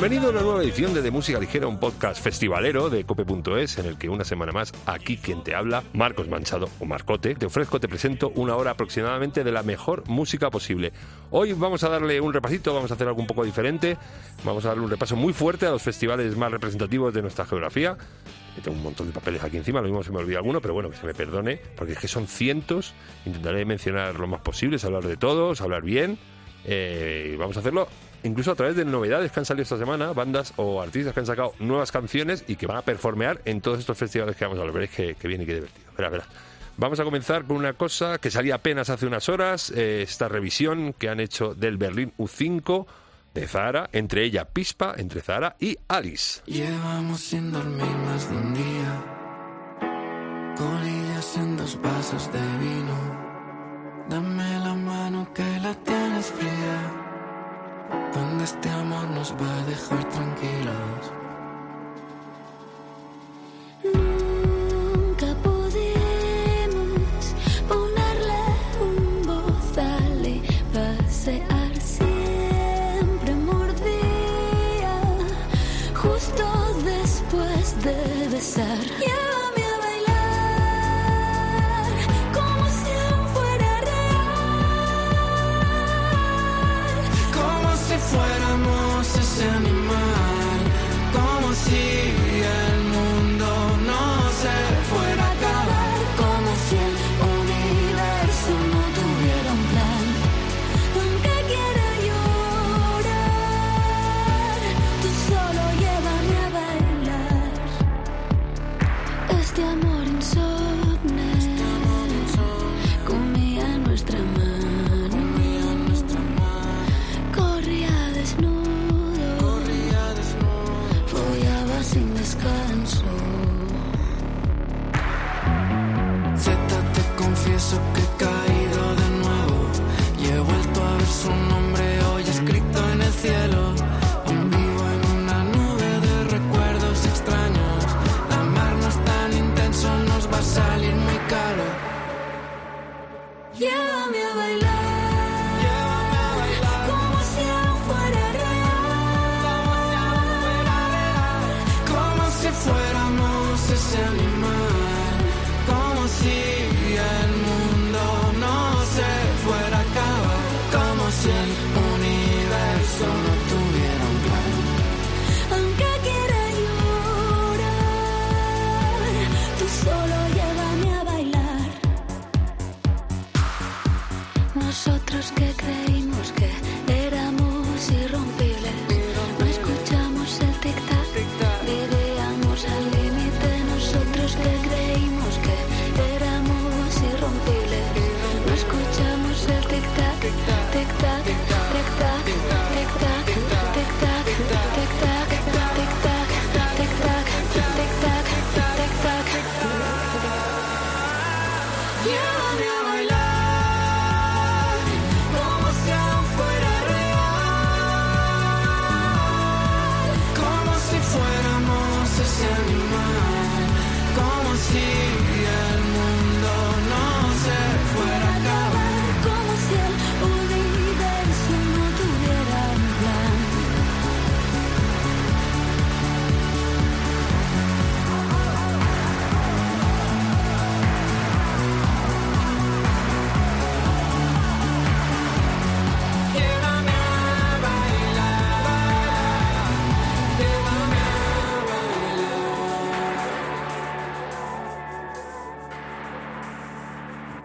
Bienvenido a una nueva edición de De Música Ligera, un podcast festivalero de cope.es en el que una semana más, aquí quien te habla, Marcos Manchado o Marcote, te ofrezco, te presento una hora aproximadamente de la mejor música posible. Hoy vamos a darle un repasito, vamos a hacer algo un poco diferente, vamos a darle un repaso muy fuerte a los festivales más representativos de nuestra geografía. Tengo un montón de papeles aquí encima, lo mismo se me olvida alguno, pero bueno, que se me perdone, porque es que son cientos. Intentaré mencionar lo más posible, hablar de todos, hablar bien. Eh, vamos a hacerlo incluso a través de novedades que han salido esta semana, bandas o artistas que han sacado nuevas canciones y que van a performear en todos estos festivales que vamos a ver. Veréis que, que viene y que divertido. Verá. Vamos a comenzar con una cosa que salía apenas hace unas horas, eh, esta revisión que han hecho del Berlín U5 de Zara, entre ella Pispa, entre Zara y Alice. Llevamos sin dormir más de un día, colillas en dos vasos de vino. Dame la mano que la tienes fría donde este amor nos va a dejar tranquilos.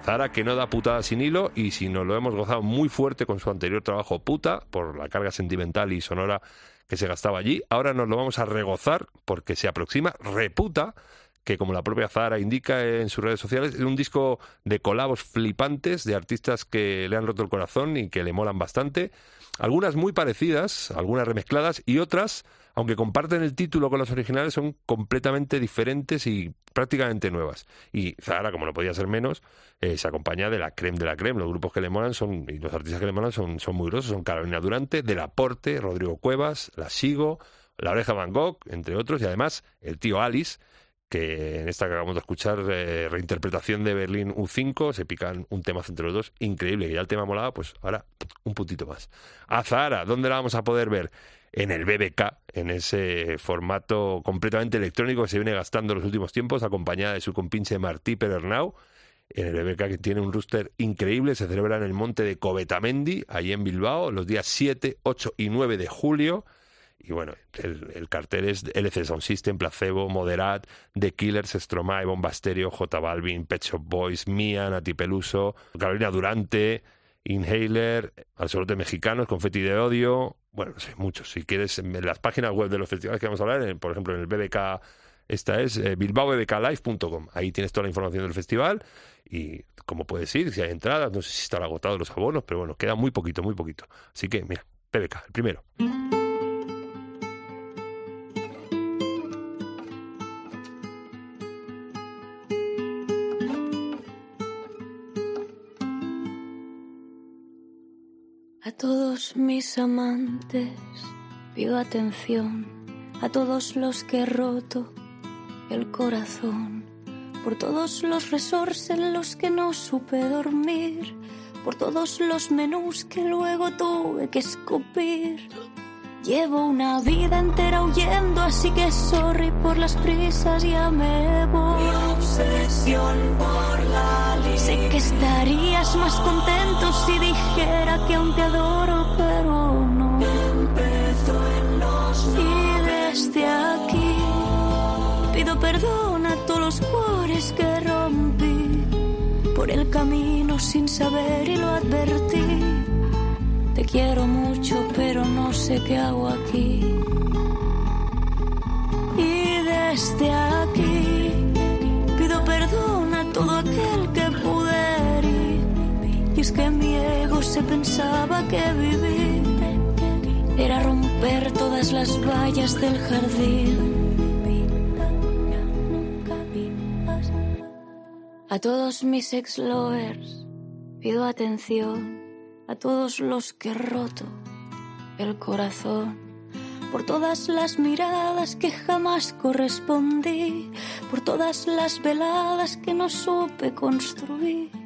Zara que no da putada sin hilo y si nos lo hemos gozado muy fuerte con su anterior trabajo Puta, por la carga sentimental y sonora que se gastaba allí, ahora nos lo vamos a regozar porque se aproxima Reputa, que como la propia Zara indica en sus redes sociales, es un disco de colabos flipantes de artistas que le han roto el corazón y que le molan bastante. Algunas muy parecidas, algunas remezcladas y otras, aunque comparten el título con las originales, son completamente diferentes y prácticamente nuevas. Y Zara, como no podía ser menos, eh, se acompaña de la creme de la creme. Los grupos que le molan son, y los artistas que le molan son, muy grosos. Son Carolina Durante, Del Aporte, Rodrigo Cuevas, La Sigo, La Oreja Van Gogh, entre otros, y además el tío Alice, que en esta que acabamos de escuchar, eh, reinterpretación de Berlín U5, se pican un tema entre los dos, increíble, que ya el tema molaba, pues ahora un puntito más. A Zara, ¿dónde la vamos a poder ver? En el BBK, en ese formato completamente electrónico que se viene gastando en los últimos tiempos, acompañada de su compinche Martí Perernau, en el BBK que tiene un rooster increíble, se celebra en el monte de Covetamendi, ahí en Bilbao, los días 7, 8 y 9 de julio. Y bueno, el, el cartel es LC Sound System, Placebo, Moderat, The Killers, Stromae, Bombasterio, J Balvin, Pet Shop Boys, Mia, Nati Peluso, Carolina Durante, Inhaler, Absolute Mexicanos, Confetti de Odio, bueno, no sé, muchos. Si quieres, en las páginas web de los festivales que vamos a hablar, en- por ejemplo, en el BBK, esta es eh, bilbaobbklive.com. Ahí tienes toda la información del festival y cómo puedes ir, si hay entradas, no sé si están agotados los abonos, pero bueno, queda muy poquito, muy poquito. Así que, mira, BBK, el primero. Todos mis amantes pido atención, a todos los que he roto el corazón, por todos los resorts en los que no supe dormir, por todos los menús que luego tuve que escupir. Llevo una vida entera huyendo, así que sorry por las prisas, ya me voy. Mi obsesión por la Sé que estarías más contento si dijera que aún te adoro, pero no. Empezó en los Y desde aquí pido perdón a todos los cuores que rompí por el camino sin saber y lo advertí. Te quiero mucho, pero no sé qué hago aquí. Y desde aquí pido perdón a todo aquel que pude es que mi ego se pensaba que vivir era romper todas las vallas del jardín. A todos mis ex lovers pido atención a todos los que he roto el corazón, por todas las miradas que jamás correspondí, por todas las veladas que no supe construir.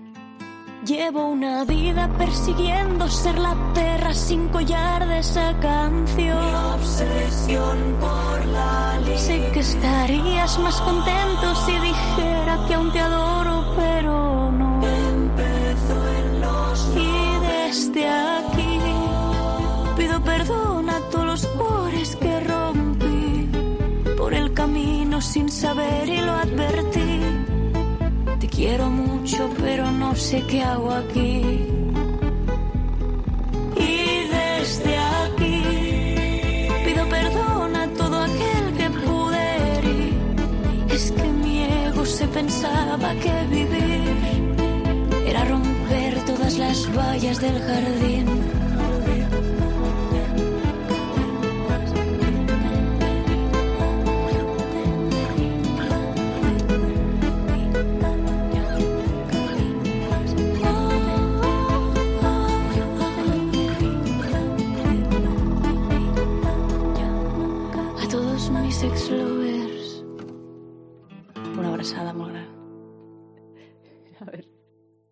Llevo una vida persiguiendo ser la perra sin collar de esa canción. Mi obsesión por la Sé que estarías más contento si dijera que aún te adoro, pero no. Empezó en los Y desde aquí pido perdón a todos los cuores que rompí por el camino sin saber y lo advertí. Quiero mucho, pero no sé qué hago aquí. Y desde aquí pido perdón a todo aquel que pude herir. Es que mi ego se pensaba que vivir era romper todas las vallas del jardín.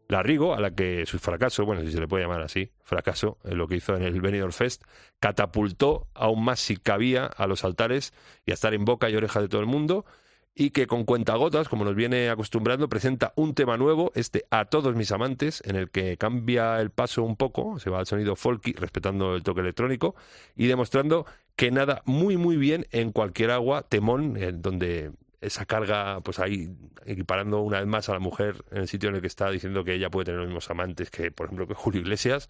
La Rigo, a la que su fracaso, bueno, si se le puede llamar así, fracaso, en lo que hizo en el Benidorm Fest, catapultó aún más si cabía a los altares y a estar en boca y oreja de todo el mundo, y que con cuentagotas, como nos viene acostumbrando, presenta un tema nuevo, este A todos mis amantes, en el que cambia el paso un poco, se va al sonido folky, respetando el toque electrónico, y demostrando que nada muy muy bien en cualquier agua, temón, en donde esa carga, pues ahí equiparando una vez más a la mujer en el sitio en el que está diciendo que ella puede tener los mismos amantes que, por ejemplo, que Julio Iglesias,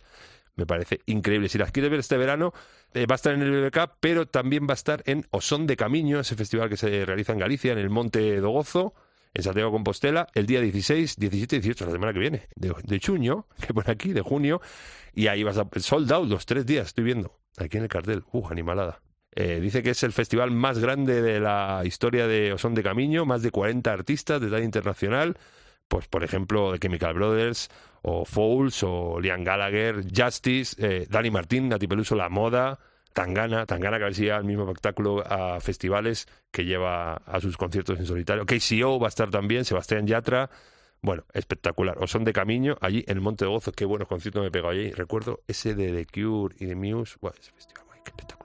me parece increíble. Si las quieres ver este verano, eh, va a estar en el BBK, pero también va a estar en Osón de Camiño, ese festival que se realiza en Galicia, en el Monte do Gozo, en Santiago Compostela, el día 16, 17 y 18, la semana que viene, de, de junio, que pone aquí, de junio, y ahí vas a sold out los tres días, estoy viendo, aquí en el cartel, uh, animalada. Eh, dice que es el festival más grande de la historia de Osón de Camiño, más de 40 artistas de talla internacional, pues por ejemplo de Chemical Brothers, o Fouls, o Liam Gallagher, Justice, eh, Dani Martín, Nati Peluso, La Moda, Tangana, Tangana que a al mismo espectáculo a festivales que lleva a sus conciertos en solitario. KCO va a estar también, Sebastián Yatra. Bueno, espectacular. O son de Camiño, allí en el Monte de Gozo, qué buenos conciertos me he pegado allí. Recuerdo ese de The Cure y de Muse. Espectacular.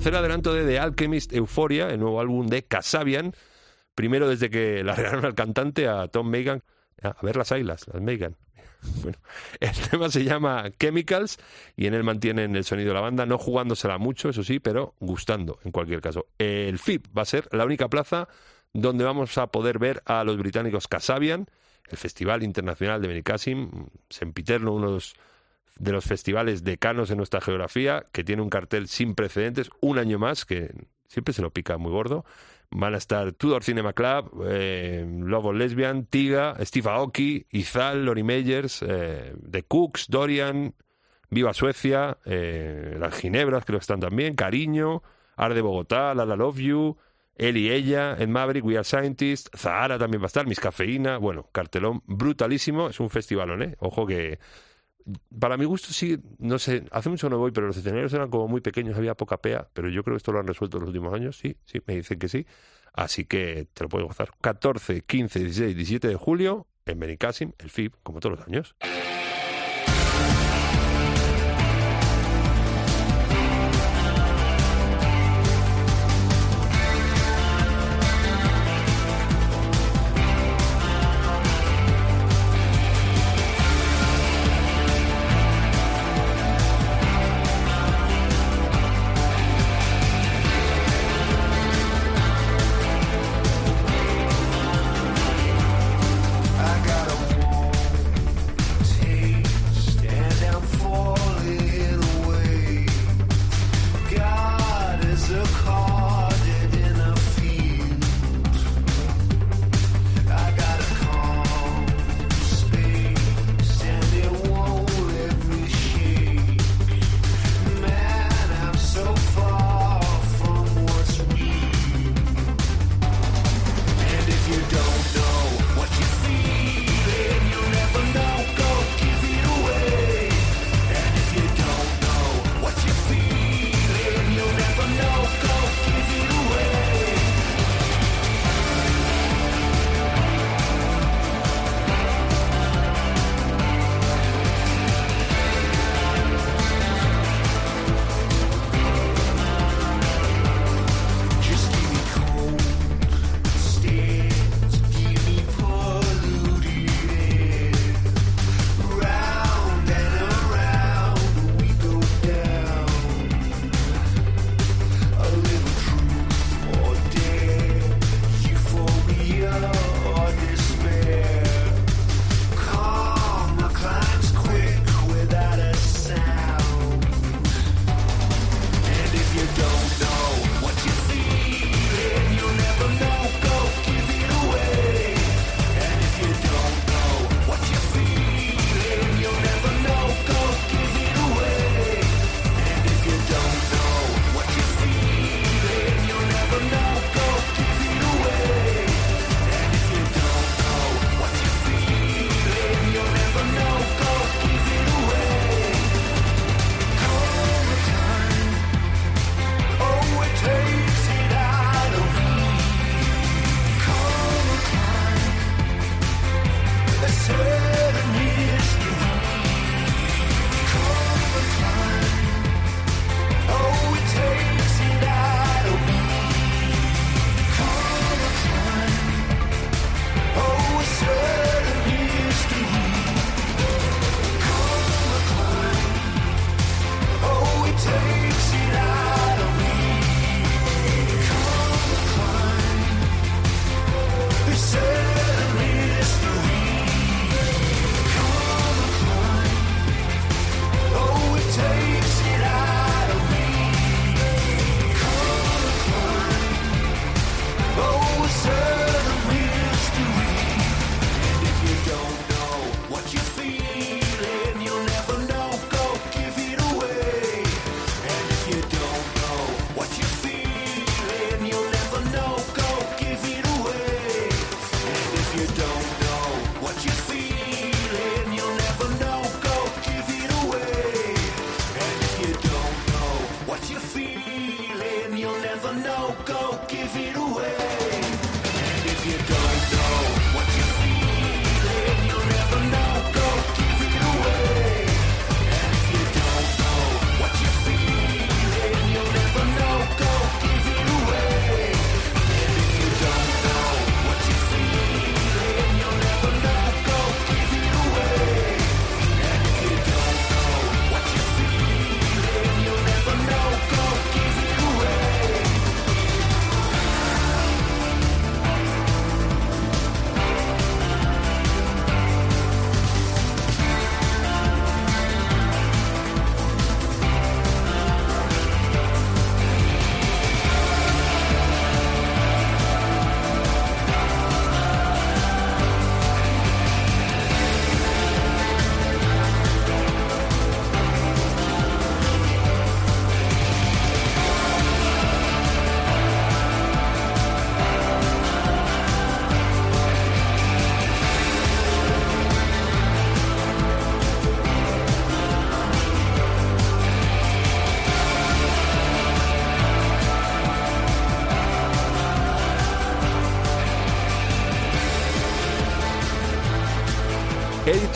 Tercer adelanto de The Alchemist Euphoria, el nuevo álbum de Kasabian. Primero desde que largaron al cantante, a Tom Megan. A ver las ailas, las Megan. Bueno, el tema se llama Chemicals y en él mantienen el sonido de la banda, no jugándosela mucho, eso sí, pero gustando en cualquier caso. El FIP va a ser la única plaza donde vamos a poder ver a los británicos Kasabian, el Festival Internacional de Benicassim, sempiterno, uno de los, de los festivales decanos en nuestra geografía, que tiene un cartel sin precedentes, un año más, que siempre se lo pica muy gordo. Van a estar Tudor Cinema Club, eh, Love of Lesbian, Tiga, Steve Aoki, Izal, Lori Meyers, eh, The Cooks, Dorian, Viva Suecia, eh, Las Ginebras creo que están también, Cariño, Ar de Bogotá, La La Love You, él y ella, en Maverick, We Are Scientists, Zahara también va a estar, Miss Cafeína, bueno, cartelón brutalísimo, es un festivalón, ¿eh? Ojo que para mi gusto sí, no sé, hace mucho no voy, pero los escenarios eran como muy pequeños, había poca pea, pero yo creo que esto lo han resuelto en los últimos años, sí, sí, me dicen que sí, así que te lo puedes gozar. 14, 15, 16, 17 de julio en Benicassim, el FIB, como todos los años.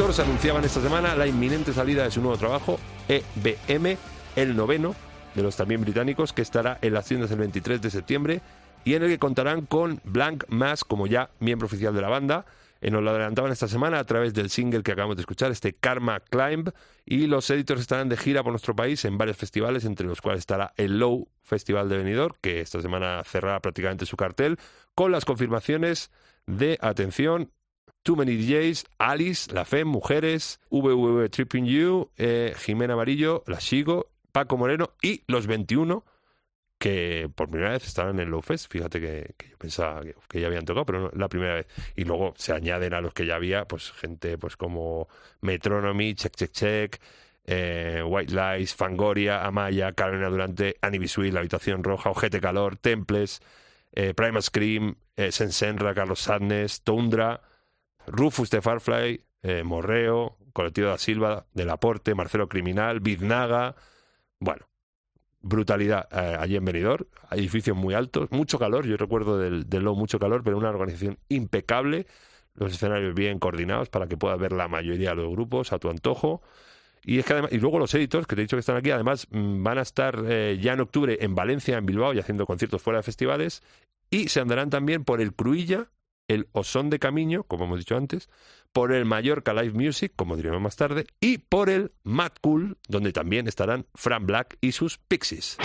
Anunciaban esta semana la inminente salida de su nuevo trabajo, EBM, el noveno de los también británicos, que estará en las tiendas el 23 de septiembre y en el que contarán con Blank Mass como ya miembro oficial de la banda. Eh, nos lo adelantaban esta semana a través del single que acabamos de escuchar, este Karma Climb, y los editors estarán de gira por nuestro país en varios festivales, entre los cuales estará el Low Festival de Benidorm, que esta semana cerrará prácticamente su cartel, con las confirmaciones de, atención, Too Many DJs, Alice, La Fem, Mujeres, VVV Tripping You, eh, Jimena Amarillo, La Shigo, Paco Moreno y Los 21, que por primera vez estaban en Low Fest. Fíjate que, yo pensaba que, ya habían tocado, pero no la primera vez. Y luego se añaden a los que ya había, pues gente pues como Metronomy, Check Check Check, eh, White Lies, Fangoria, Amaya, Carolina Durante, Annie La Habitación Roja, Ojete Calor, Temples, eh, Primal Scream, eh, Sensenra, Carlos Sadness, Tundra, Rufus de Farfly, eh, Morreo, Colectivo da Silva, Del Aporte, Marcelo Criminal, Biznaga. Bueno, brutalidad eh, allí en Benidorm, edificios muy altos, mucho calor, yo recuerdo del, del mucho calor, pero una organización impecable, los escenarios bien coordinados para que puedas ver la mayoría de los grupos a tu antojo. Y, es que además, y luego los editors, que te he dicho que están aquí, además mm, van a estar eh, ya en octubre en Valencia, en Bilbao, y haciendo conciertos fuera de festivales, y se andarán también por el Cruilla, el Osón de Camino, como hemos dicho antes, por el Mallorca Live Music, como diremos más tarde, y por el Mad Cool, donde también estarán Fran Black y sus Pixies.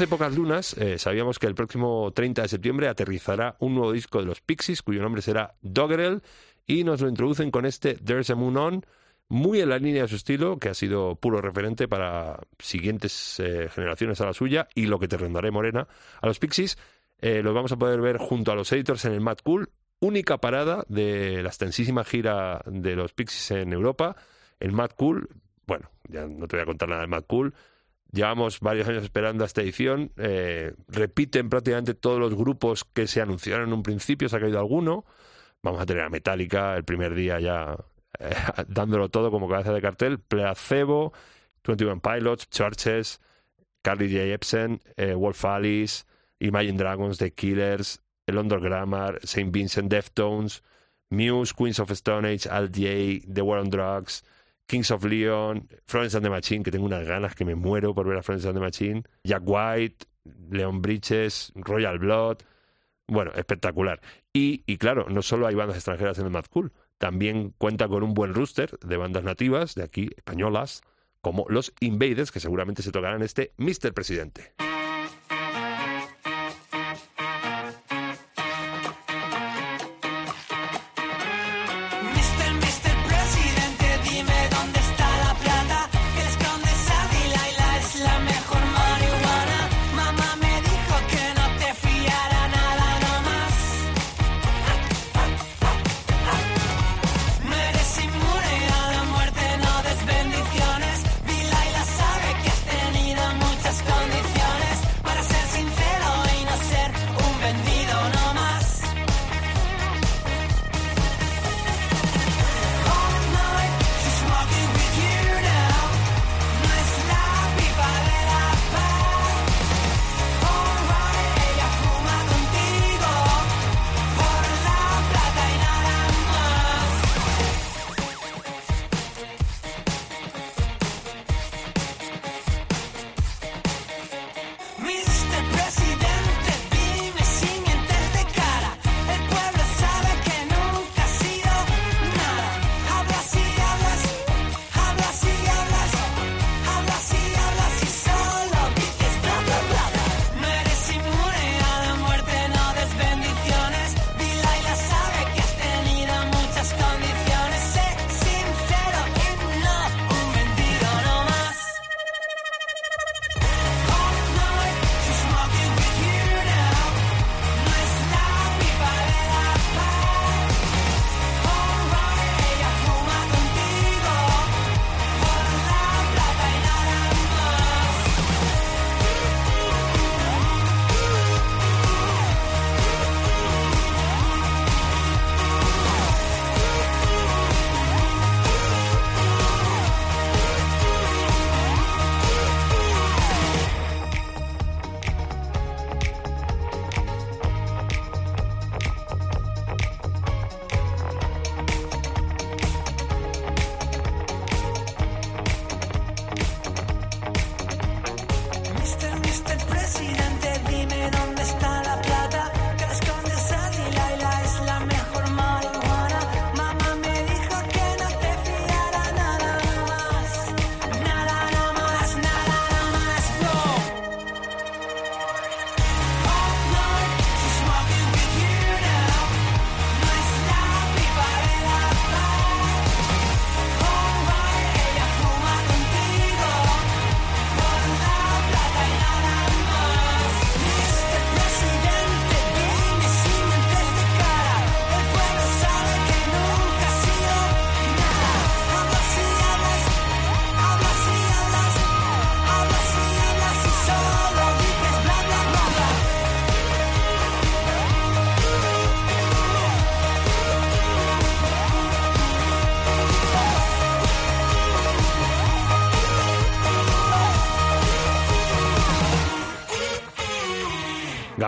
Hace pocas lunas eh, sabíamos que el próximo 30 de septiembre aterrizará un nuevo disco de los Pixies, cuyo nombre será Doggerel, y nos lo introducen con este There's a Moon On, muy en la línea de su estilo, que ha sido puro referente para siguientes eh, generaciones a la suya, y lo que te rondaré, Morena. A los Pixies eh, los vamos a poder ver junto a los editors en el Mad Cool, única parada de la extensísima gira de los Pixies en Europa. El Mad Cool, bueno, ya no te voy a contar nada del Mad Cool, Llevamos varios años esperando a esta edición. eh, repiten prácticamente todos los grupos que se anunciaron en un principio, se ha caído alguno. Vamos a tener a Metallica el primer día ya eh, dándolo todo como cabeza de cartel. Placebo, 21 Pilots, Churches, Carly J. Epson, eh, Wolf Alice, Imagine Dragons, The Killers, London Grammar, St. Vincent Deftones, Muse, Queens of Stone Age, Al The War on Drugs, Kings of Leon, Florence and the Machine, que tengo unas ganas que me muero por ver a Florence and the Machine, Jack White, Leon Bridges, Royal Blood. Bueno, espectacular. Y, y claro, no solo hay bandas extranjeras en el Mad Cool, también cuenta con un buen rooster de bandas nativas de aquí, españolas, como los Invaders, que seguramente se tocarán este Mr. Presidente.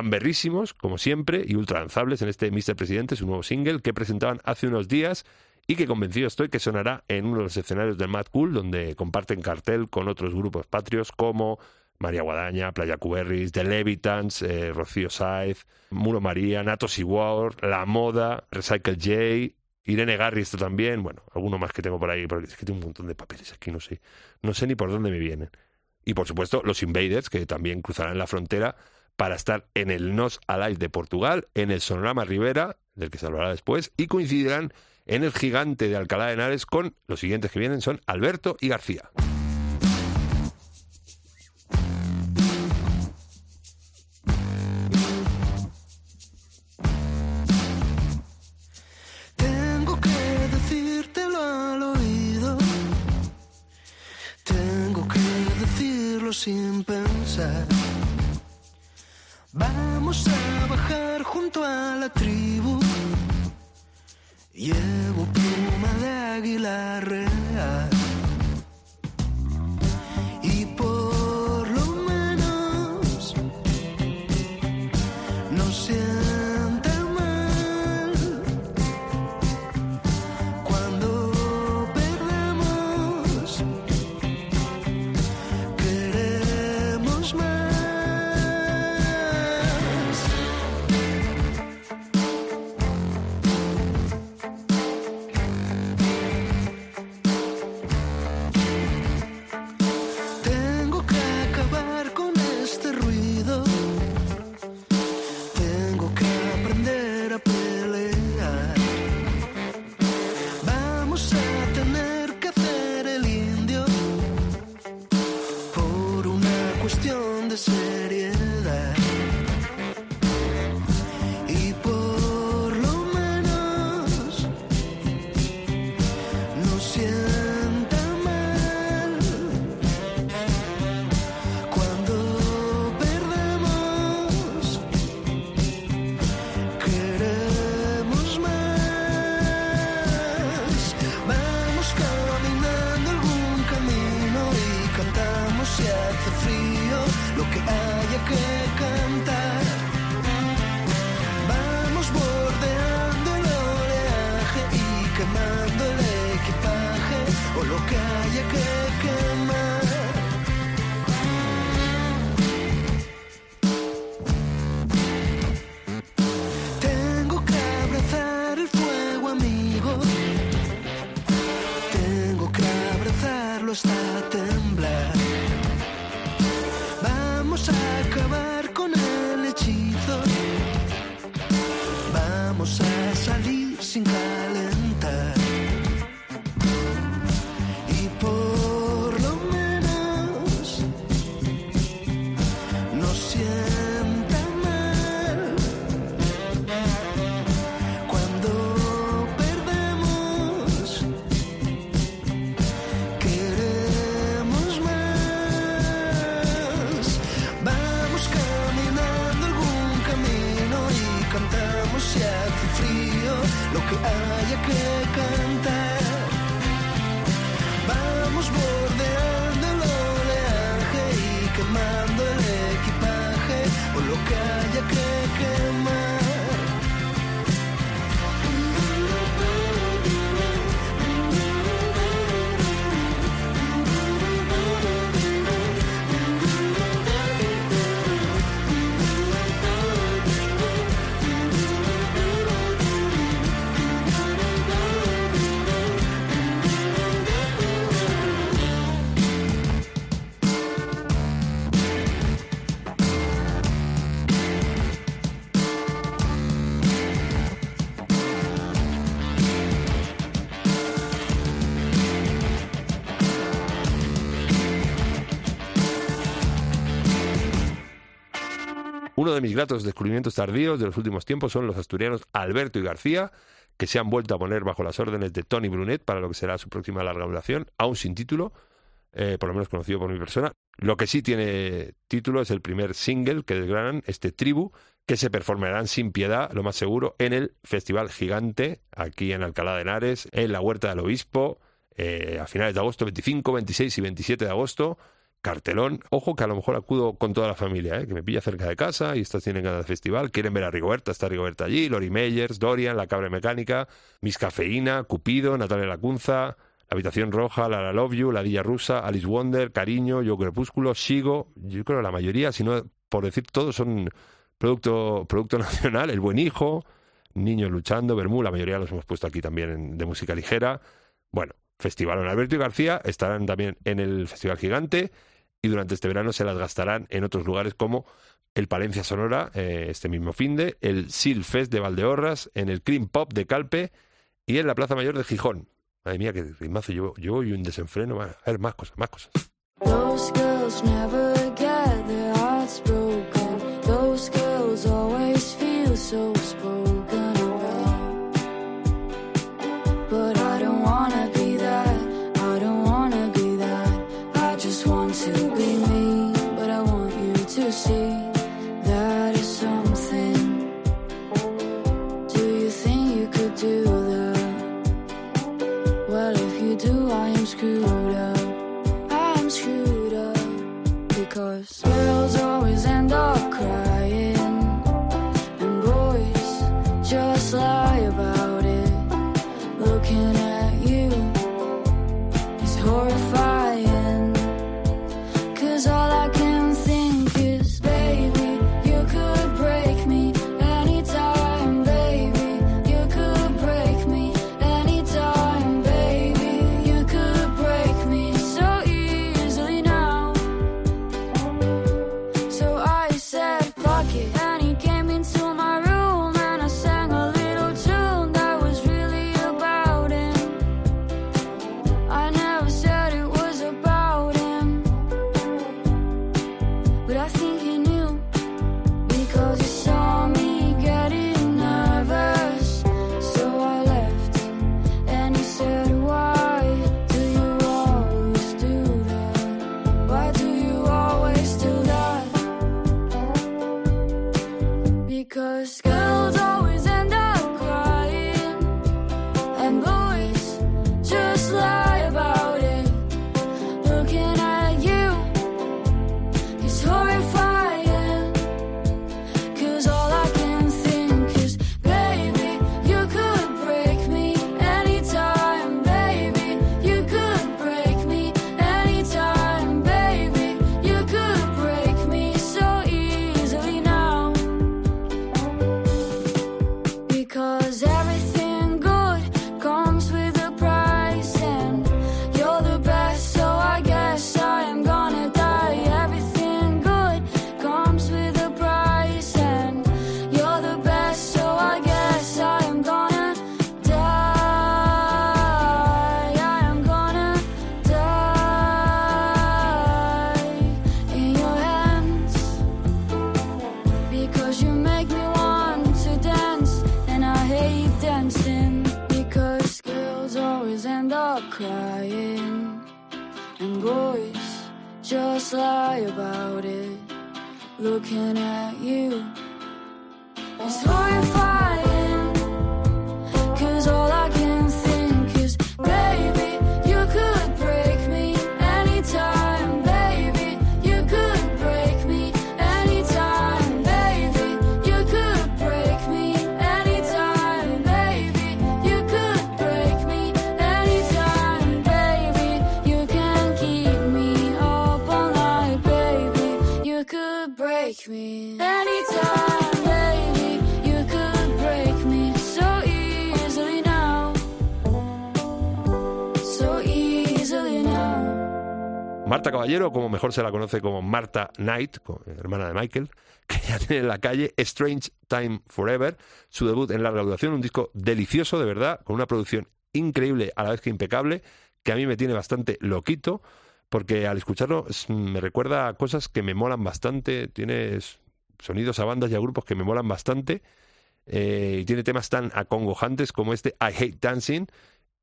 Gamberrísimos, como siempre, y ultra lanzables en este Mr. Presidente, su nuevo single que presentaban hace unos días y que convencido estoy que sonará en uno de los escenarios del Mad Cool, donde comparten cartel con otros grupos patrios como María Guadaña, Playa Cuberris, The Levitans, eh, Rocío Saiz, Muro María, Nato War, La Moda, Recycle J, Irene Garri, esto también, bueno, alguno más que tengo por ahí, porque es que tengo un montón de papeles aquí, no sé, no sé ni por dónde me vienen. Y por supuesto, los Invaders, que también cruzarán la frontera para estar en el Nos Alive de Portugal, en el Sonorama Rivera, del que se hablará después, y coincidirán en el gigante de Alcalá de Henares con los siguientes que vienen son Alberto y García. Tengo que Vamos a bajar junto a la tribu. Llevo pluma de águila real. De mis gratos descubrimientos tardíos de los últimos tiempos son los asturianos Alberto y García, que se han vuelto a poner bajo las órdenes de Tony Brunet para lo que será su próxima larga duración, aún sin título, eh, por lo menos conocido por mi persona. Lo que sí tiene título es el primer single que desgranan, este Tribu, que se performarán sin piedad, lo más seguro, en el Festival Gigante, aquí en Alcalá de Henares, en la Huerta del Obispo, eh, a finales de agosto, 25, 26 y 27 de agosto. Cartelón, ojo que a lo mejor acudo con toda la familia, ¿eh? que me pilla cerca de casa y estas tienen ganas de festival, quieren ver a Rigoberta, está Rigoberta allí, Lori Meyers, Dorian, La Cabra Mecánica, Miss Cafeína, Cupido, Natalia Lacunza, La Habitación Roja, La Love You, La Dilla Rusa, Alice Wonder, Cariño, Yo Crepúsculo, Sigo, yo creo que la mayoría, si no por decir todos, son producto, producto nacional, El Buen Hijo, Niños Luchando, Bermú, la mayoría los hemos puesto aquí también en- de música ligera. Bueno, Festival Alberto y García estarán también en el Festival Gigante y durante este verano se las gastarán en otros lugares como el Palencia Sonora, eh, este mismo fin de, el Sil Fest de Valdeorras, en el Cream Pop de Calpe y en la Plaza Mayor de Gijón. Madre mía, qué ritmazo llevo, llevo y un desenfreno. A ver, más cosas, más cosas. Because girls always Caballero, como mejor se la conoce como Marta Knight, hermana de Michael, que ya tiene en la calle Strange Time Forever, su debut en larga duración, un disco delicioso, de verdad, con una producción increíble a la vez que impecable, que a mí me tiene bastante loquito, porque al escucharlo es- me recuerda a cosas que me molan bastante, tiene sonidos a bandas y a grupos que me molan bastante, eh, y tiene temas tan acongojantes como este I Hate Dancing,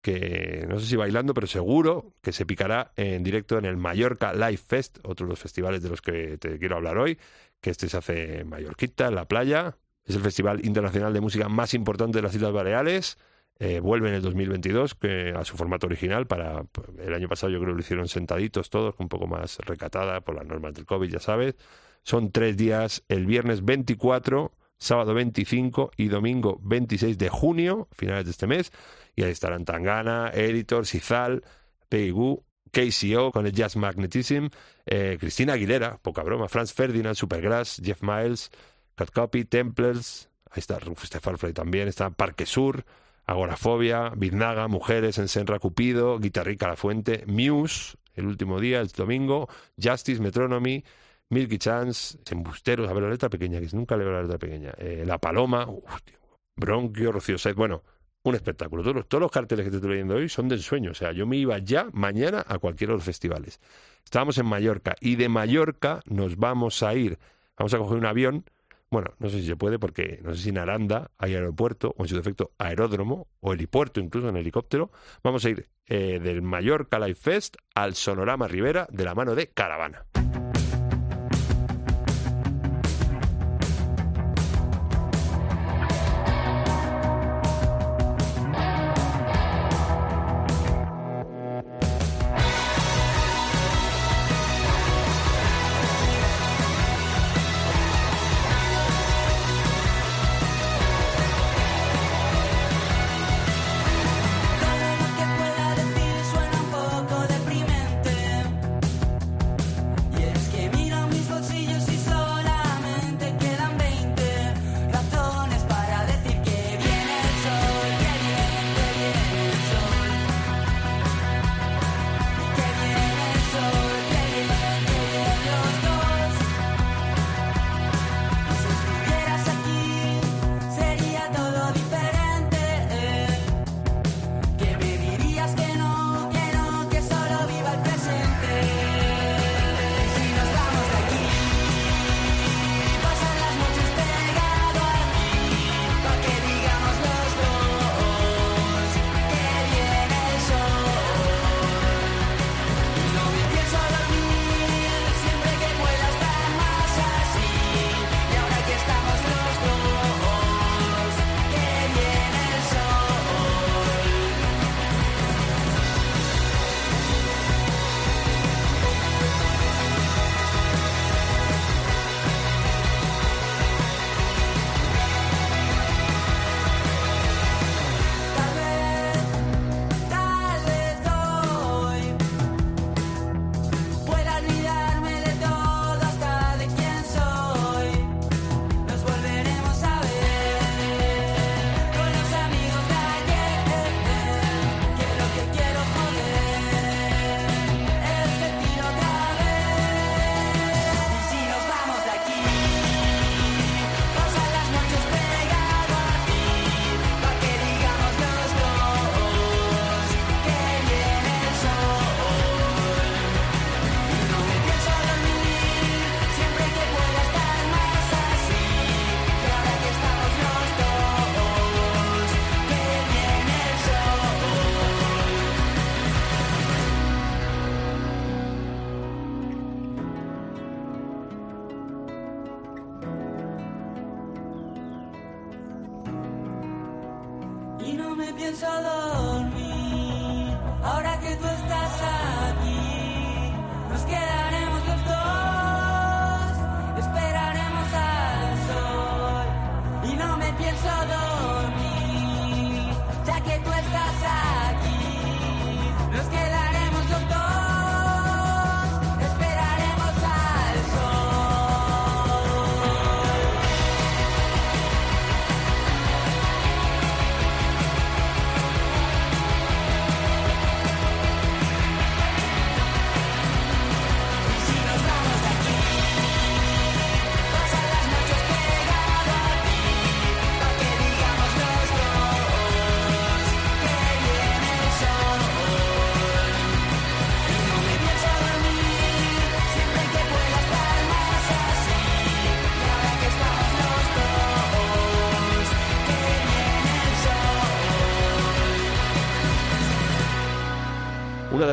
que no sé si bailando, pero seguro que se picará en directo en el Mallorca Live Fest, otro de los festivales de los que te quiero hablar hoy, que este se hace en Mallorquita, en la playa. Es el festival internacional de música más importante de las Islas Baleares. Eh, vuelve en el 2022 que, a su formato original. Para El año pasado yo creo que lo hicieron sentaditos todos, un poco más recatada por las normas del COVID, ya sabes. Son tres días, el viernes 24, sábado 25 y domingo 26 de junio, finales de este mes. Y ahí estarán Tangana, Editor, Sizal, Peggy Goo, KCO con el Jazz Magnetism, eh, Cristina Aguilera, poca broma, Franz Ferdinand, Supergrass, Jeff Miles, Cat Copy, Templars, ahí está Rufus Stefan también, está Parque Sur, Agorafobia, Biznaga, Mujeres, Ensenra Cupido, Guitarrica La Fuente, Muse, el último día, el domingo, Justice, Metronomy, Milky Chance, Embusteros, a ver la letra pequeña, que nunca leo la letra pequeña, eh, La Paloma, uf, Bronquio, Rocío bueno, un espectáculo. Todos los, todos los carteles que te estoy leyendo hoy son de ensueño. O sea, yo me iba ya mañana a cualquiera de los festivales. Estábamos en Mallorca y de Mallorca nos vamos a ir. Vamos a coger un avión. Bueno, no sé si se puede porque no sé si en Aranda hay aeropuerto o en su defecto aeródromo o helipuerto incluso en helicóptero. Vamos a ir eh, del Mallorca Life Fest al Sonorama Rivera de la mano de Caravana.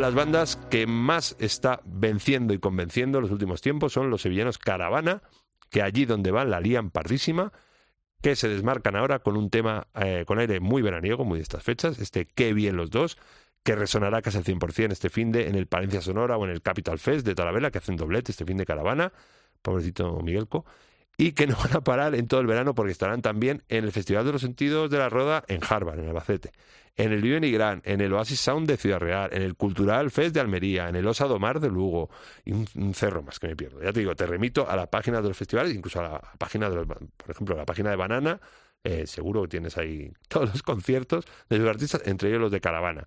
Las bandas que más está venciendo y convenciendo en los últimos tiempos son los sevillanos Caravana, que allí donde van la lían pardísima, que se desmarcan ahora con un tema eh, con aire muy veraniego, muy de estas fechas, este Qué bien los dos, que resonará casi al 100% este fin de en el Palencia Sonora o en el Capital Fest de Talavera, que hacen doblete este fin de Caravana, pobrecito Miguelco, y que no van a parar en todo el verano porque estarán también en el Festival de los Sentidos de la Roda en Harvard, en Albacete, en el Viven y Gran, en el Oasis Sound de Ciudad Real, en el Cultural Fest de Almería, en el Osado Mar de Lugo y un, un cerro más que me pierdo. Ya te digo, te remito a la página de los festivales, incluso a la página de los, por ejemplo, a la página de Banana, eh, seguro que tienes ahí todos los conciertos de los artistas, entre ellos los de Caravana.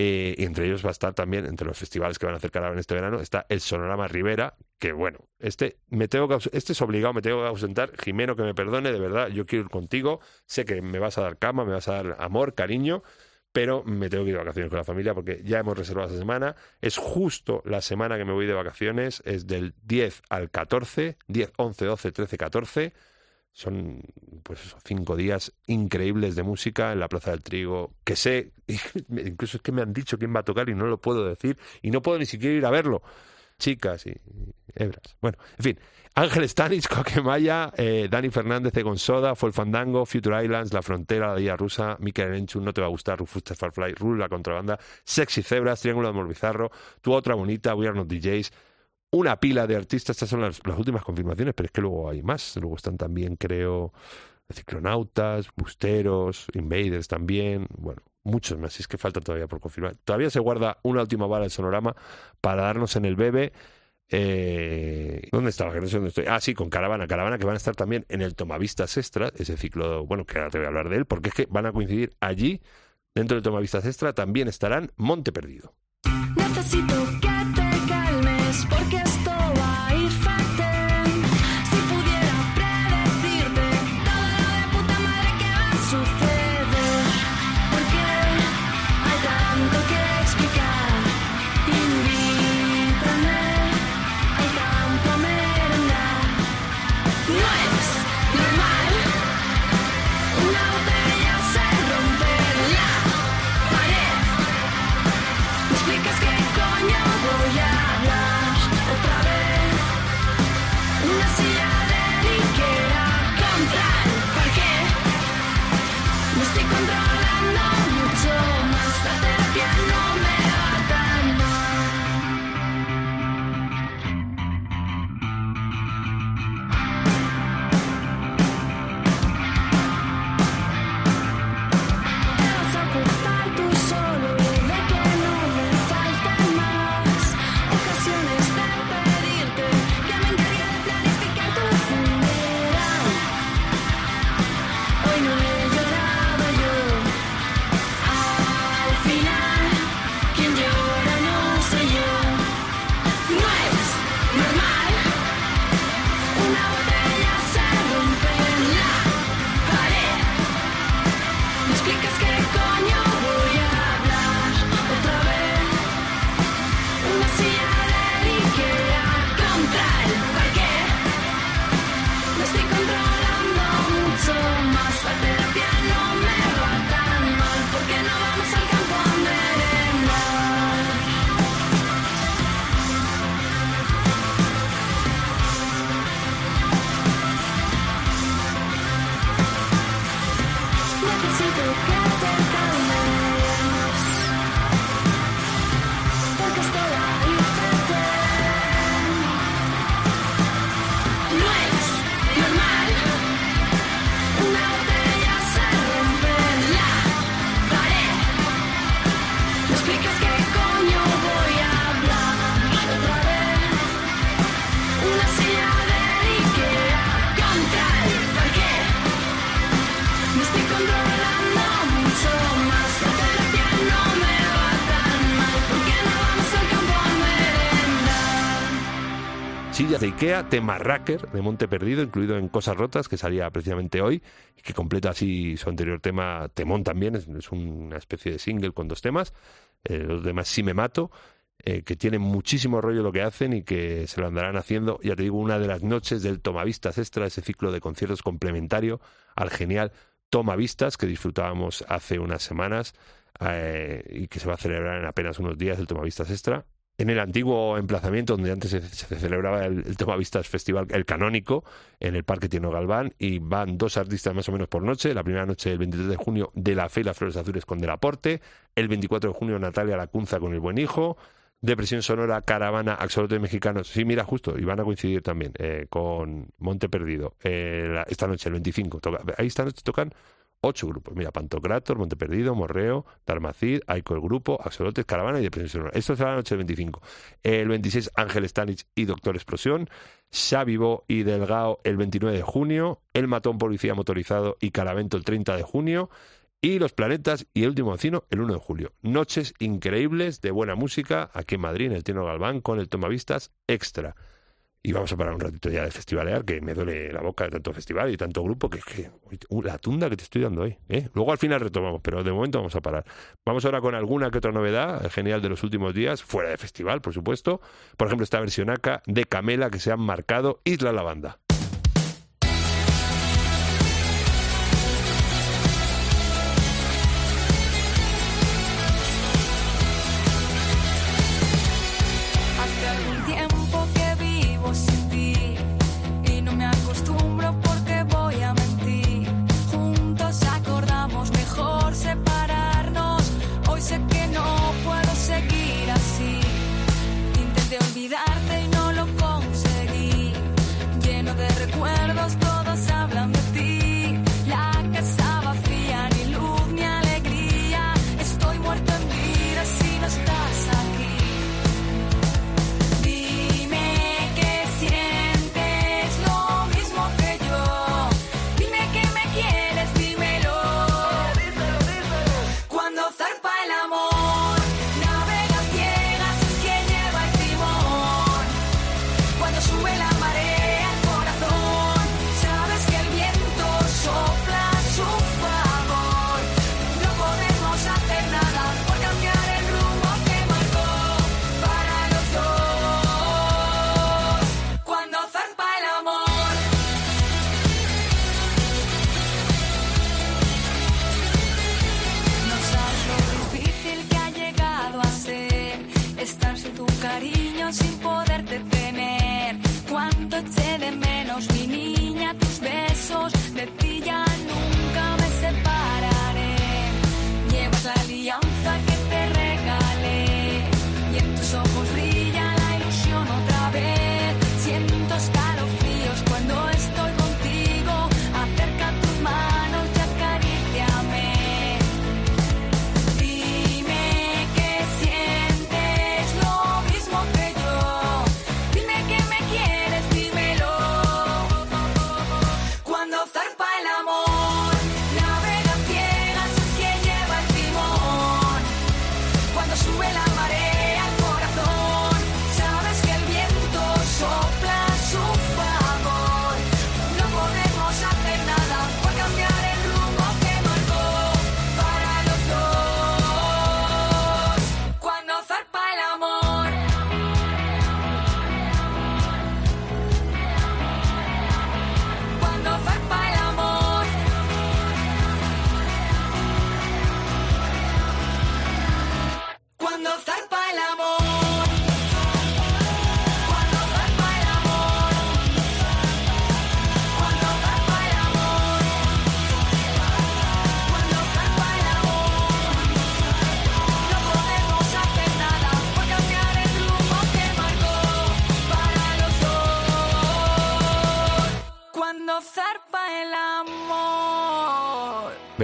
Eh, y entre ellos va a estar también, entre los festivales que van a hacer Caravana este verano, está el Sonorama Rivera, que bueno, este me tengo que, este es obligado, me tengo que ausentar. Jimeno, que me perdone, de verdad, yo quiero ir contigo. Sé que me vas a dar cama, me vas a dar amor, cariño, pero me tengo que ir de vacaciones con la familia porque ya hemos reservado esa semana. Es justo la semana que me voy de vacaciones, es del 10 al 14, 10, 11, 12, 13, 14. Son, pues cinco días increíbles de música en la Plaza del Trigo, que sé, incluso es que me han dicho quién va a tocar y no lo puedo decir, y no puedo ni siquiera ir a verlo. Chicas y, hebras. Bueno, en fin, Ángel Stanis, Coquemaya, eh, Dani Fernández de Gonzoda, Fue el Fandango, Future Islands, La Frontera, La Día Rusa, Mikel Enchu, No Te Va a Gustar, Rufus Farfly, Rule, La Contrabanda, Sexy Zebras, Triángulo de Amor Bizarro, Tu Otra Bonita, We Are Not DJs, una pila de artistas, estas son las, últimas confirmaciones, pero es que luego hay más, luego están también, creo, Ciclonautas, Busteros, Invaders también, bueno, muchos más, es que falta todavía por confirmar. Todavía se guarda una última bala del sonorama para darnos en el bebé. Eh, ¿Dónde sé dónde estoy. Ah, sí, con Caravana. Caravana que van a estar también en el Tomavistas Extra, ese ciclo, bueno, que ahora te voy a hablar de él, porque es que van a coincidir allí, dentro del Tomavistas Extra, también estarán Monte Perdido. Necesito que porque Ikea, tema Racker de Monte Perdido, incluido en Cosas Rotas, que salía precisamente hoy, y que completa así su anterior tema, Temón también, es, es una especie de single con dos temas. Eh, los demás Sí Me Mato, eh, que tienen muchísimo rollo lo que hacen y que se lo andarán haciendo, ya te digo, una de las noches del Tomavistas Extra, ese ciclo de conciertos complementario al genial Tomavistas que disfrutábamos hace unas semanas eh, y que se va a celebrar en apenas unos días el Tomavistas Extra. En el antiguo emplazamiento donde antes se, celebraba el, el Tomavistas Festival, el canónico, en el Parque Tierno Galván, y van dos artistas más o menos por noche. La primera noche, el 23 de junio, De la Fe y las Flores Azules con Delaporte. El 24 de junio, Natalia Lacunza con El Buen Hijo. Depresión Sonora, Caravana, Axolotes Mexicanos. Sí, mira, justo, y van a coincidir también eh, con Monte Perdido. Eh, la- esta noche, el 25. Toca, ahí esta noche tocan ocho grupos. Mira, Pantocrator, Monte Perdido, Morreo, Dalmacid, Aico el Grupo, Axolotes, Caravana y Depresión Sonora. Esto será la noche del 25. El 26, Ángel Stanich y Doctor Explosión. Xavi Bo y Delgado el 29 de junio. El Matón Policía Motorizado y Caravento el 30 de junio. Y Los Planetas y El Último Vecino el 1 de julio. Noches increíbles de buena música aquí en Madrid, en el Tierno Galván, con el Tomavistas Extra. Y vamos a parar un ratito ya de festivalear, que me duele la boca de tanto festival y tanto grupo, que es que uh, la tunda que te estoy dando hoy. ¿eh? Luego al final retomamos, pero de momento vamos a parar. Vamos ahora con alguna que otra novedad eh, genial de los últimos días, fuera de festival, por supuesto. Por ejemplo, esta versión acá de Camela que se han marcado Isla Lavanda.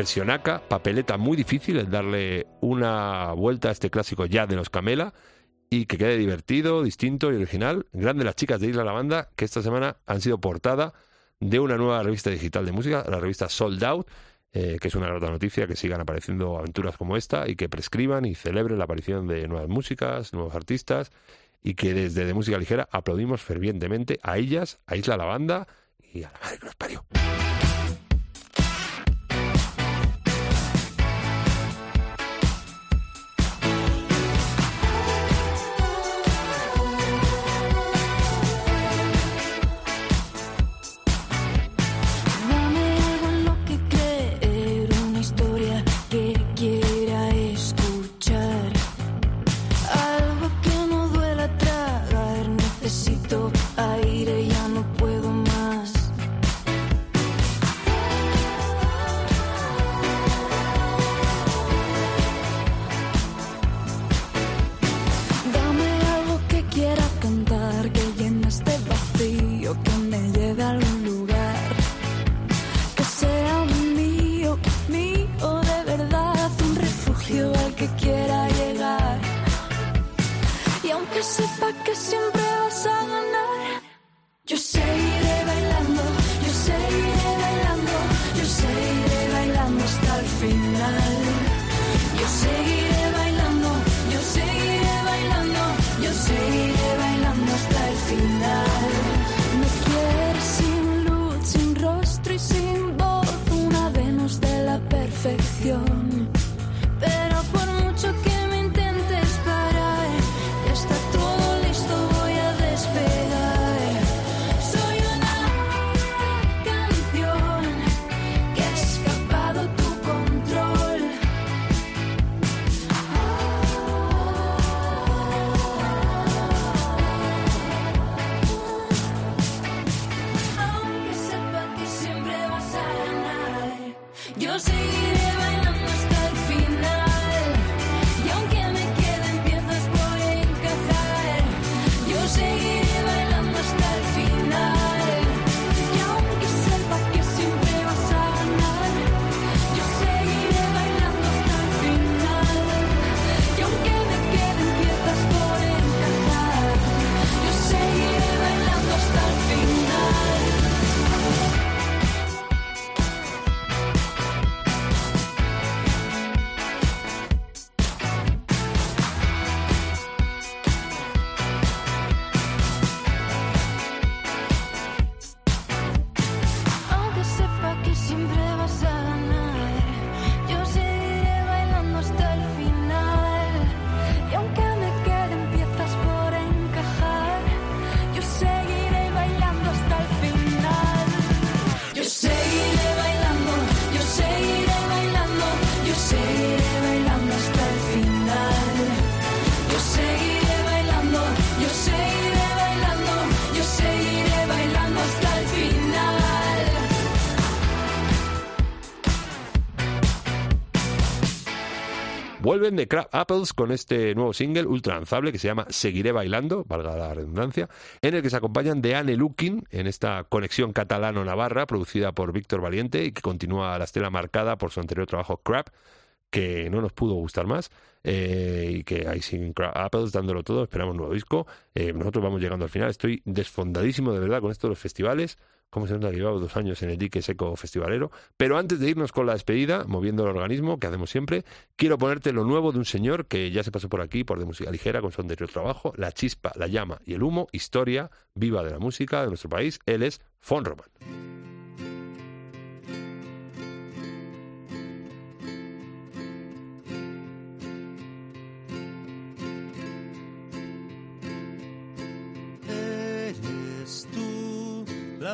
Versionaca, papeleta muy difícil el darle una vuelta a este clásico ya de los Camela y que quede divertido, distinto y original. Grande las chicas de Isla Lavanda que esta semana han sido portada de una nueva revista digital de música, la revista Sold Out, eh, que es una nota noticia que sigan apareciendo aventuras como esta y que prescriban y celebren la aparición de nuevas músicas, nuevos artistas y que desde de música ligera aplaudimos fervientemente a ellas, a Isla la Banda y a la madre que parió. Sepa que siempre Vuelven de Crab Apples con este nuevo single ultra lanzable que se llama Seguiré bailando, valga la redundancia, en el que se acompañan de Anne Lukin en esta conexión catalano-navarra producida por Víctor Valiente y que continúa la estela marcada por su anterior trabajo Crab, que no nos pudo gustar más eh, y que ahí sin Apples dándolo todo, esperamos un nuevo disco. Eh, nosotros vamos llegando al final, estoy desfondadísimo de verdad con esto de los festivales. Cómo se nos ha llevado dos años en el dique seco festivalero. Pero antes de irnos con la despedida, moviendo el organismo, que hacemos siempre, quiero ponerte lo nuevo de un señor que ya se pasó por aquí, por de música ligera, con su anterior trabajo, La chispa, la llama y el humo, historia viva de la música de nuestro país. Él es Fon Roman.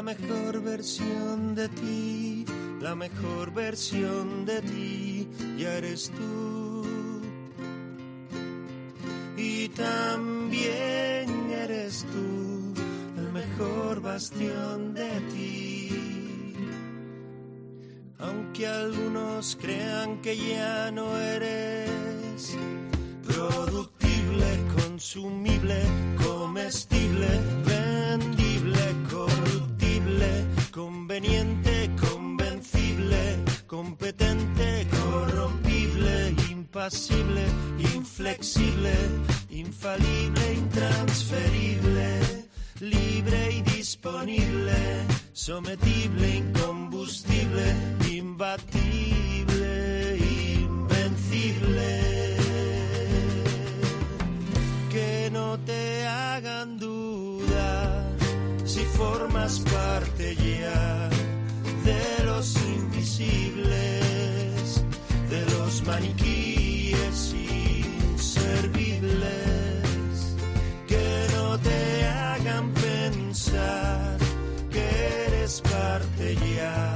La mejor versión de ti, la mejor versión de ti, ya eres tú. Y también eres tú el mejor bastión de ti. Aunque algunos crean que ya no eres productible, consumible, comestible, conveniente, convencible, competente, corrompible, impasible, inflexible, infalible, intransferible, libre y disponible, sometible, incombustible, imbatible, invencible. Que no te hagan duda si formas parte ya de los maniquíes inservibles que no te hagan pensar que eres parte ya.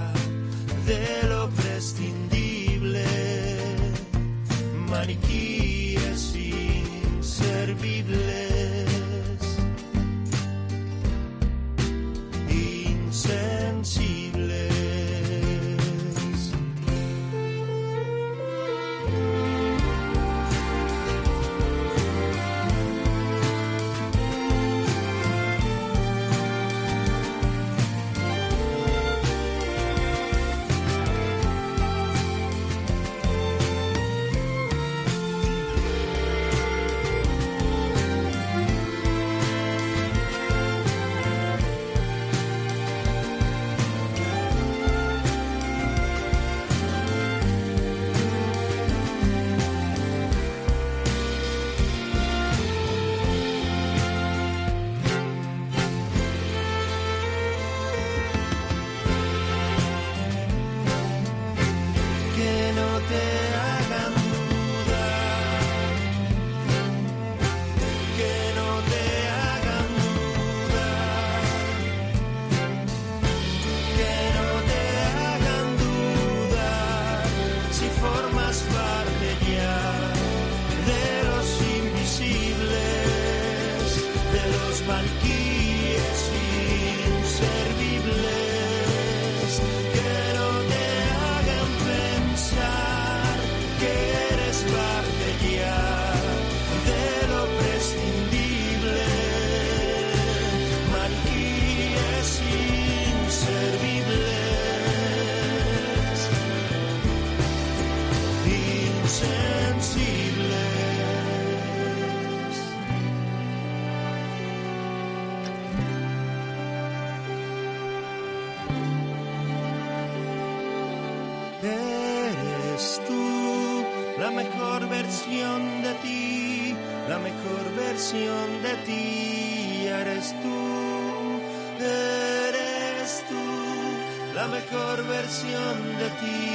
La mejor versión de ti,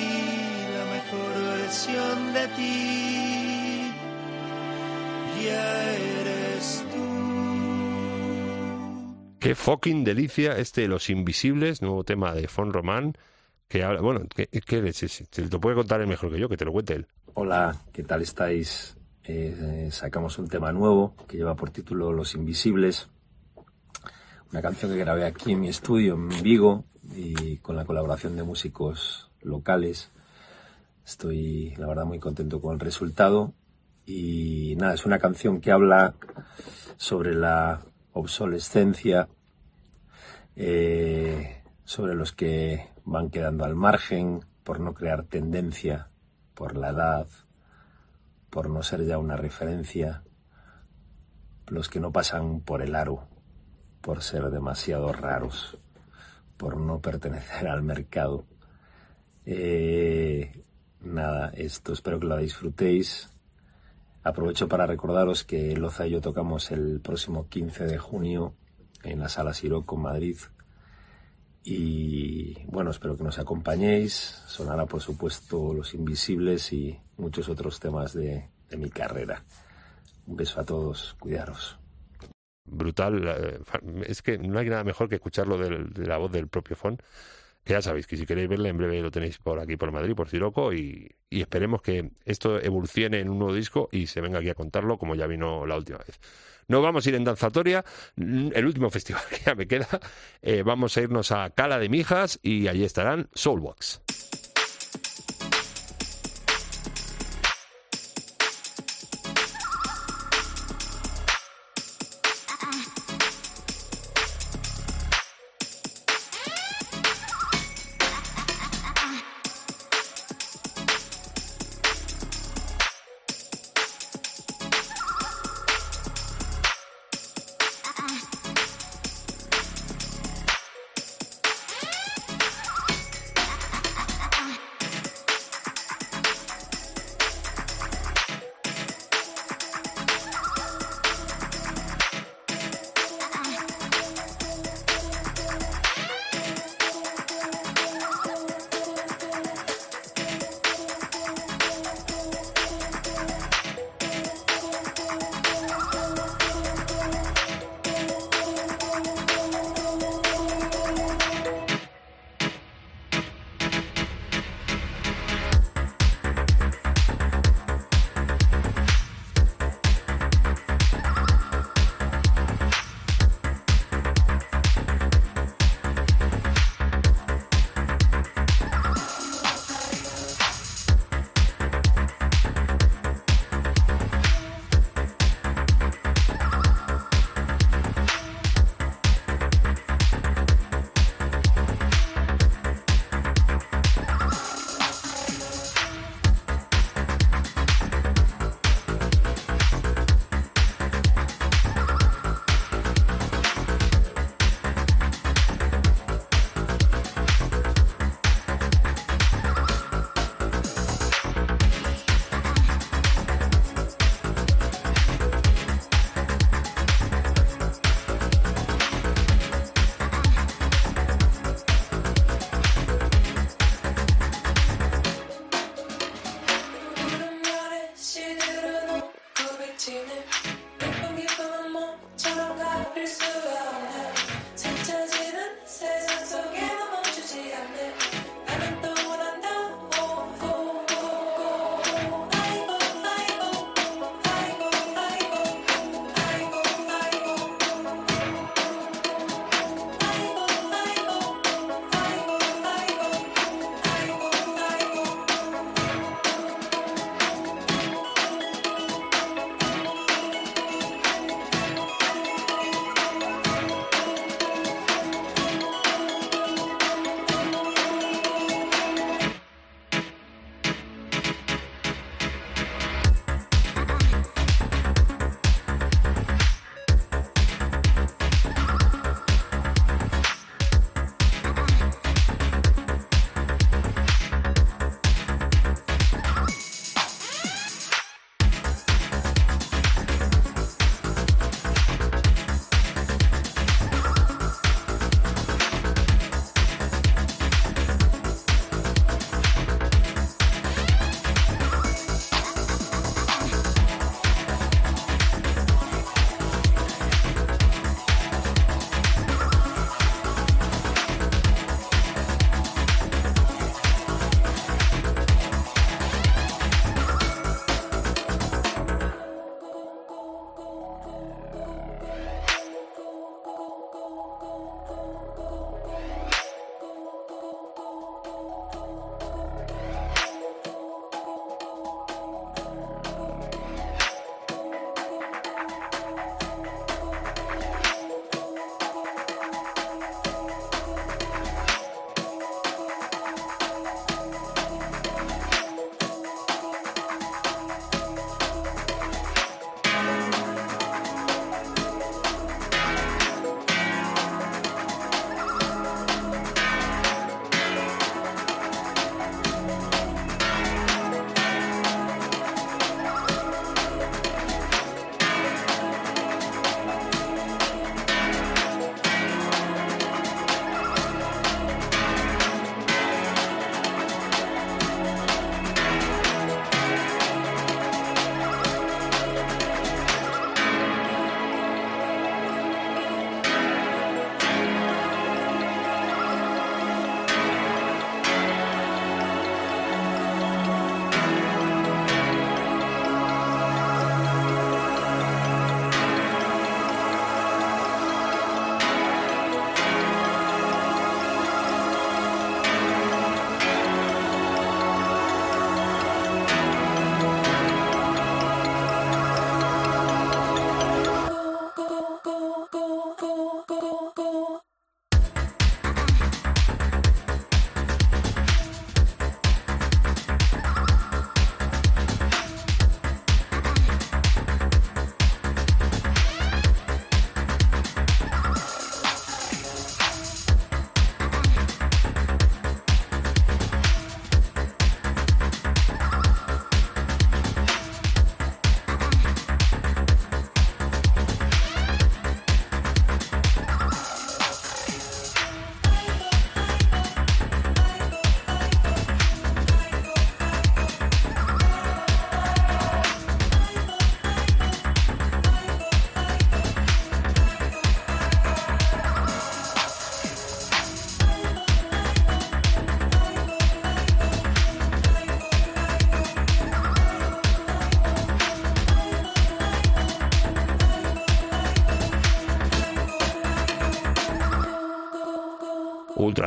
la mejor versión de ti. Ya eres tú. Qué fucking delicia este Los Invisibles, nuevo tema de Fon Román, que habla, bueno, ¿qué? Te lo puede contar él mejor que yo, que te lo cuente él. Hola, ¿qué tal estáis? Eh, eh, sacamos un tema nuevo que lleva por título Los Invisibles, una canción que grabé aquí en mi estudio en Vigo y con la colaboración de músicos locales. Estoy, la verdad, muy contento con el resultado y nada, es una canción que habla sobre la obsolescencia, eh, sobre los que van quedando al margen por no crear tendencia, por la edad, por no ser ya una referencia, los que no pasan por el aro, por ser demasiado raros, por no pertenecer al mercado. Eh, nada, esto espero que lo disfrutéis. Aprovecho para recordaros que Loza y yo tocamos el próximo 15 de junio en la Sala Siroco Madrid. Y bueno, espero que nos acompañéis. Sonará, por supuesto, Los Invisibles y muchos otros temas de, de mi carrera. Un beso a todos, cuidaros. Brutal. Es que no hay nada mejor que escucharlo de la voz del propio Fon. Ya sabéis que si queréis verle, en breve lo tenéis por aquí, por Madrid, por Siroco. Y, y esperemos que esto evolucione en un nuevo disco y se venga aquí a contarlo como ya vino la última vez. No vamos a ir en danzatoria, el último festival que ya me queda. eh, vamos a irnos a Cala de Mijas y allí estarán Soulbox.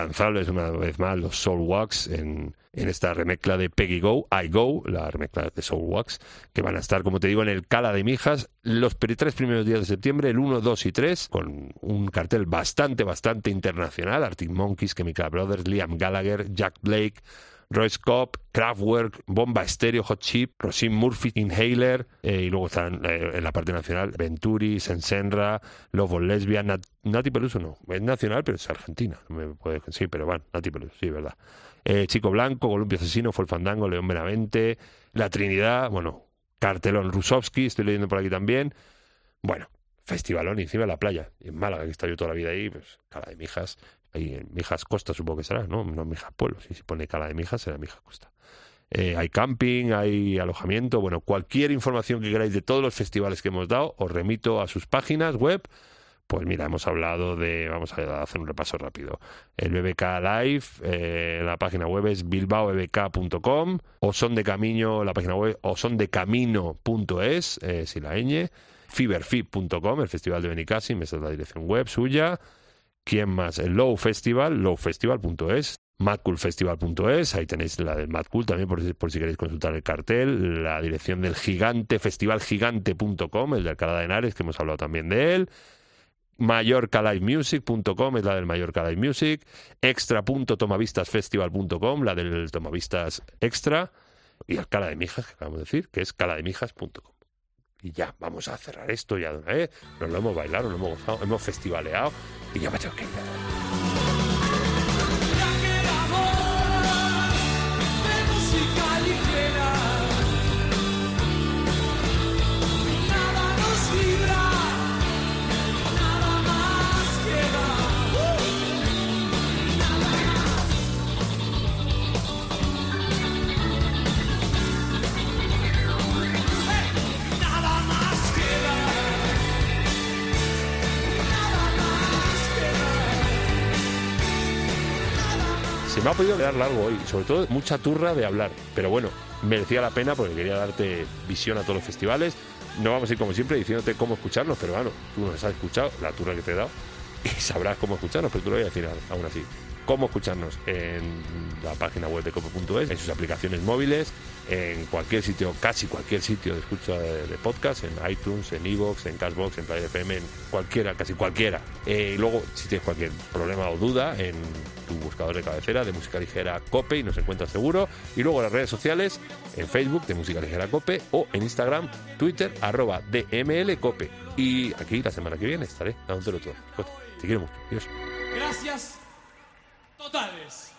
Ultra danzables una vez más los Soul Wax en, en esta remezcla de Peggy Go, I Go, la remezcla de Soul Wax, que van a estar, como te digo, en el Cala de Mijas los tres primeros días de septiembre, el 1, 2 y 3, con un cartel bastante, bastante internacional, Arctic Monkeys, Chemical Brothers, Liam Gallagher, Jack Blake, Royce Cobb, Kraftwerk, Bomba Estéreo, Hot Chip, Rosin Murphy, Inhaler, eh, y luego están eh, en la parte nacional Venturi, Sensenra, Love of Lesbian, Nat- Nati Peluso no, es nacional pero es argentina, me puede, sí, pero van, Nati Peluso, sí, verdad. Eh, Chico Blanco, Columpio Asesino, Fue León Benavente, La Trinidad, bueno, Cartelón Rusovsky, estoy leyendo por aquí también. Bueno, festivalón encima de la playa. En Málaga, que he estado yo toda la vida ahí, pues Cala de Mijas, en Mijas Costa supongo que será, ¿no? No Mijas Pueblo, si se pone Cala de Mijas será Mijas Costa. Eh, hay camping, hay alojamiento, bueno, cualquier información que queráis de todos los festivales que hemos dado, os remito a sus páginas web. Pues mira, hemos hablado de, vamos a hacer un repaso rápido. El BBK Live, eh, la página web es bilbaobk.com, o son de camino, la página web, o son de camino.es, eh, si la ñ, fiberfip.com, el festival de Benicassim, esa es la dirección web suya. ¿Quién más? El Low Festival, lowfestival.es, madcoolfestival.es, ahí tenéis la del Madcool también por, si- por si queréis consultar el cartel, la dirección del gigante, festivalgigante.com, el de Alcalá de Henares, que hemos hablado también de él, mallorcalivemusic.com es la del Mallorca Live Music, extra.tomavistasfestival.com, la del Tomavistas Extra, y Alcalá de Mijas, que acabamos de decir, que es calademijas.com. Y ya, vamos a cerrar esto ya de una vez. Nos lo hemos bailado, nos lo hemos gozado, hemos festivaleado y ya me tengo que ir. Ha podido quedar largo hoy, sobre todo mucha turra de hablar, pero bueno, merecía la pena porque quería darte visión a todos los festivales. No vamos a ir como siempre diciéndote cómo escucharnos, pero bueno, tú nos has escuchado, la turra que te he dado, y sabrás cómo escucharnos, pero tú lo voy a decir aún así. Cómo escucharnos en la página web de cope.es, en sus aplicaciones móviles, en cualquier sitio, casi cualquier sitio de escucha de, podcast, en iTunes, en Evox, en Cashbox, en Play FM, en cualquiera, casi cualquiera. Eh, y luego, si tienes cualquier problema o duda, en tu buscador de cabecera de música ligera Cope y nos encuentras seguro. Y luego en las redes sociales, en Facebook de música ligera Cope o en Instagram, Twitter, arroba DML Cope. Y aquí la semana que viene estaré dándotelo todo. Cote, Te quiero mucho. Adiós. Gracias totales.